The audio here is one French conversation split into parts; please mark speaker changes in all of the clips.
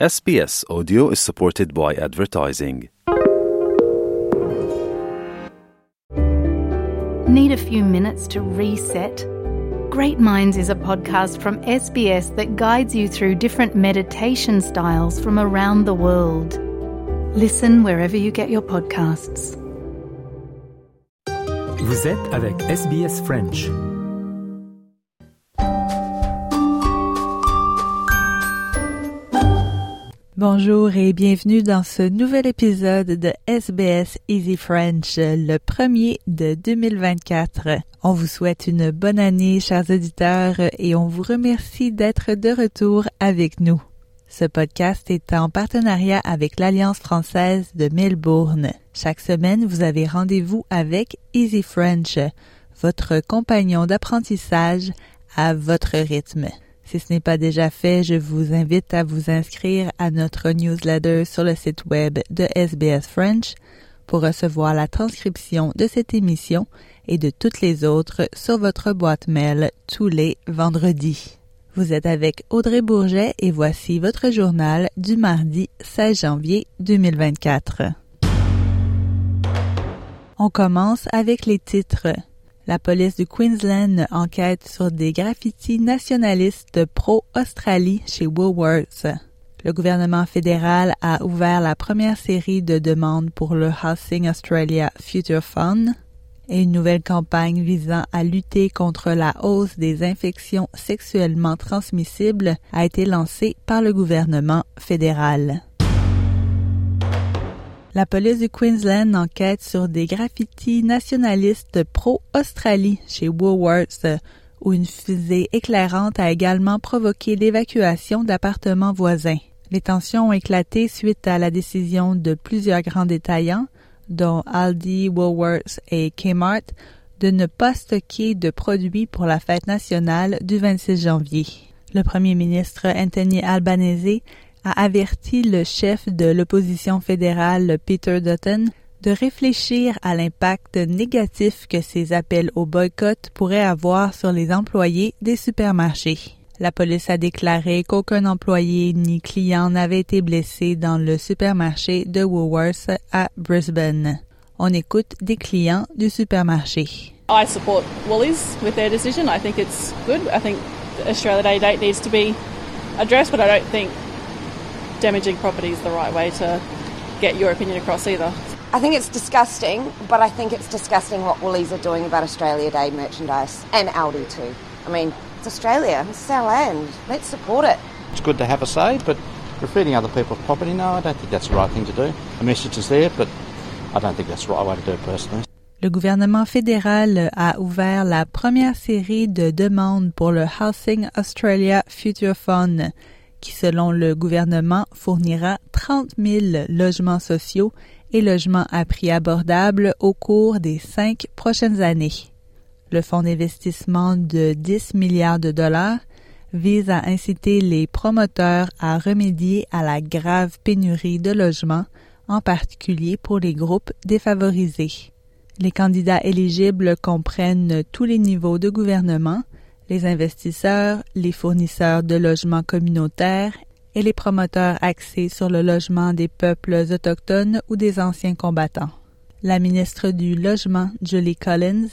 Speaker 1: SBS Audio is supported by advertising.
Speaker 2: Need a few minutes to reset? Great Minds is a podcast from SBS that guides you through different meditation styles from around the world. Listen wherever you get your podcasts.
Speaker 3: Vous êtes avec SBS French.
Speaker 4: Bonjour et bienvenue dans ce nouvel épisode de SBS Easy French, le premier de 2024. On vous souhaite une bonne année, chers auditeurs, et on vous remercie d'être de retour avec nous. Ce podcast est en partenariat avec l'Alliance française de Melbourne. Chaque semaine, vous avez rendez-vous avec Easy French, votre compagnon d'apprentissage à votre rythme. Si ce n'est pas déjà fait, je vous invite à vous inscrire à notre newsletter sur le site web de SBS French pour recevoir la transcription de cette émission et de toutes les autres sur votre boîte mail tous les vendredis. Vous êtes avec Audrey Bourget et voici votre journal du mardi 16 janvier 2024. On commence avec les titres. La police du Queensland enquête sur des graffitis nationalistes pro-Australie chez Woolworths. Le gouvernement fédéral a ouvert la première série de demandes pour le Housing Australia Future Fund et une nouvelle campagne visant à lutter contre la hausse des infections sexuellement transmissibles a été lancée par le gouvernement fédéral. La police du Queensland enquête sur des graffitis nationalistes pro-Australie chez Woolworths, où une fusée éclairante a également provoqué l'évacuation d'appartements voisins. Les tensions ont éclaté suite à la décision de plusieurs grands détaillants, dont Aldi, Woolworths et Kmart, de ne pas stocker de produits pour la fête nationale du 26 janvier. Le premier ministre Anthony Albanese a averti le chef de l'opposition fédérale Peter Dutton de réfléchir à l'impact négatif que ces appels au boycott pourraient avoir sur les employés des supermarchés. La police a déclaré qu'aucun employé ni client n'avait été blessé dans le supermarché de Woolworths à Brisbane. On écoute des clients du supermarché.
Speaker 5: I support Woolies with their decision. I think it's good. I think Australia Day date needs to be addressed, but I don't think damaging property is the right way to get your opinion across either.
Speaker 6: I think it's disgusting, but I think it's disgusting what Woolies are doing about Australia Day merchandise and Aldi too. I mean, it's Australia, it's our land. Let's support it.
Speaker 7: It's good to have a say, but graffitiing other people's property, no, I don't think that's the right thing to do. The message is there, but I don't think that's the right way to do it personally.
Speaker 4: Le gouvernement fédéral a ouvert la première série de demandes pour le Housing Australia Future Fund, qui, selon le gouvernement, fournira 30 000 logements sociaux et logements à prix abordable au cours des cinq prochaines années. Le fonds d'investissement de 10 milliards de dollars vise à inciter les promoteurs à remédier à la grave pénurie de logements, en particulier pour les groupes défavorisés. Les candidats éligibles comprennent tous les niveaux de gouvernement, les investisseurs, les fournisseurs de logements communautaires et les promoteurs axés sur le logement des peuples autochtones ou des anciens combattants. La ministre du Logement, Julie Collins,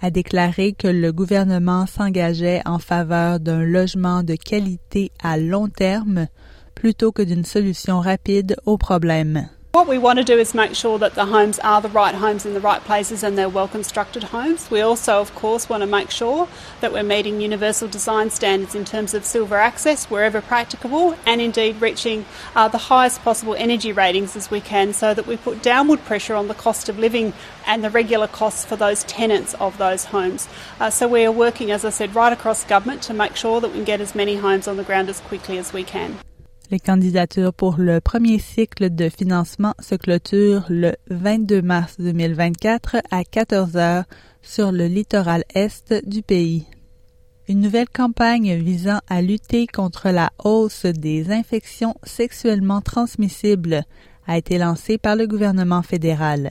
Speaker 4: a déclaré que le gouvernement s'engageait en faveur d'un logement de qualité à long terme plutôt que d'une solution rapide au problème.
Speaker 5: What we want to do is make sure that the homes are the right homes in the right places and they're well constructed homes. We also, of course, want to make sure that we're meeting universal design standards in terms of silver access wherever practicable and indeed reaching uh, the highest possible energy ratings as we can so that we put downward pressure on the cost of living and the regular costs for those tenants of those homes. Uh, so we are working, as I said, right across government to make sure that we can get as many homes on the ground as quickly as we can.
Speaker 4: Les candidatures pour le premier cycle de financement se clôturent le 22 mars 2024 à 14 heures sur le littoral est du pays. Une nouvelle campagne visant à lutter contre la hausse des infections sexuellement transmissibles a été lancée par le gouvernement fédéral.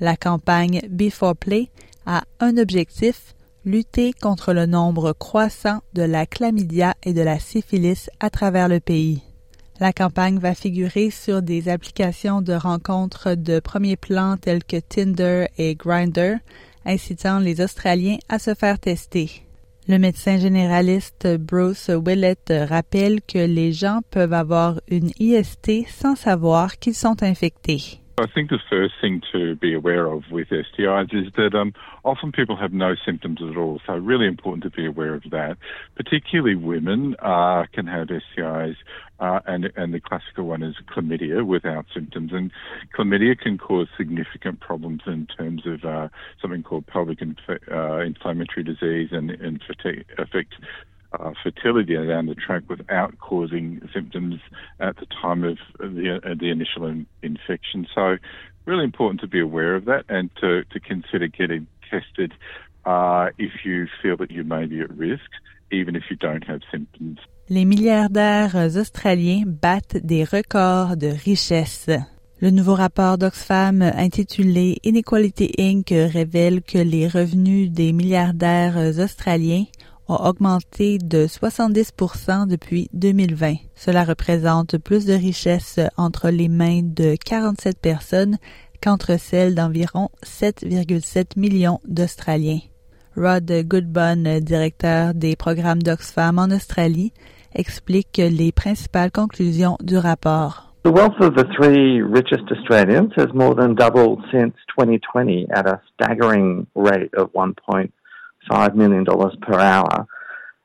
Speaker 4: La campagne Before Play a un objectif, lutter contre le nombre croissant de la chlamydia et de la syphilis à travers le pays. La campagne va figurer sur des applications de rencontres de premier plan telles que Tinder et Grindr, incitant les Australiens à se faire tester. Le médecin généraliste Bruce Willett rappelle que les gens peuvent avoir une IST sans savoir qu'ils sont infectés.
Speaker 8: I think the first thing to be aware of with STIs is that um, often people have no symptoms at all. So really important to be aware of that. Particularly women uh, can have STIs, uh, and and the classical one is chlamydia without symptoms. And chlamydia can cause significant problems in terms of uh, something called pelvic inf- uh, inflammatory disease and, and affect uh, fertility down the track without causing symptoms at the time of the, uh, the initial in, infection. So, really important to be aware of that and to, to consider getting tested uh, if you feel that you may be at risk, even if you don't have symptoms.
Speaker 4: Les milliardaires australiens battent des records de richesse. Le nouveau rapport d'Oxfam intitulé Inequality Inc. révèle que les revenus des milliardaires australiens ont augmenté de 70 depuis 2020. Cela représente plus de richesses entre les mains de 47 personnes qu'entre celles d'environ 7,7 millions d'Australiens. Rod Goodbun, directeur des programmes d'Oxfam en Australie, explique les principales conclusions du rapport.
Speaker 9: The wealth of the three richest Australians has more than doubled since 2020 at a staggering rate of 1.5 $5 million per hour.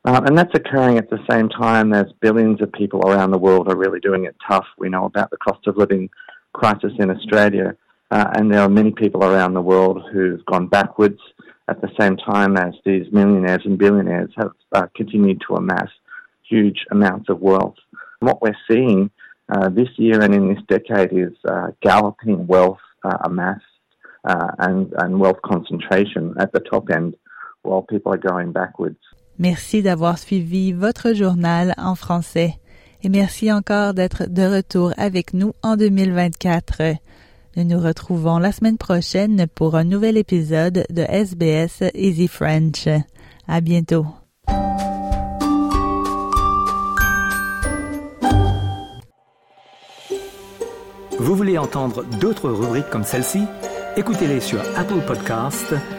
Speaker 9: Uh, and that's occurring at the same time as billions of people around the world are really doing it tough. We know about the cost of living crisis in Australia, uh, and there are many people around the world who've gone backwards at the same time as these millionaires and billionaires have uh, continued to amass huge amounts of wealth. And what we're seeing uh, this year and in this decade is uh, galloping wealth uh, amassed and, and wealth concentration at the top end
Speaker 4: Merci d'avoir suivi votre journal en français et merci encore d'être de retour avec nous en 2024. Nous nous retrouvons la semaine prochaine pour un nouvel épisode de SBS Easy French. À bientôt.
Speaker 3: Vous voulez entendre d'autres rubriques comme celle-ci? Écoutez-les sur Apple Podcasts,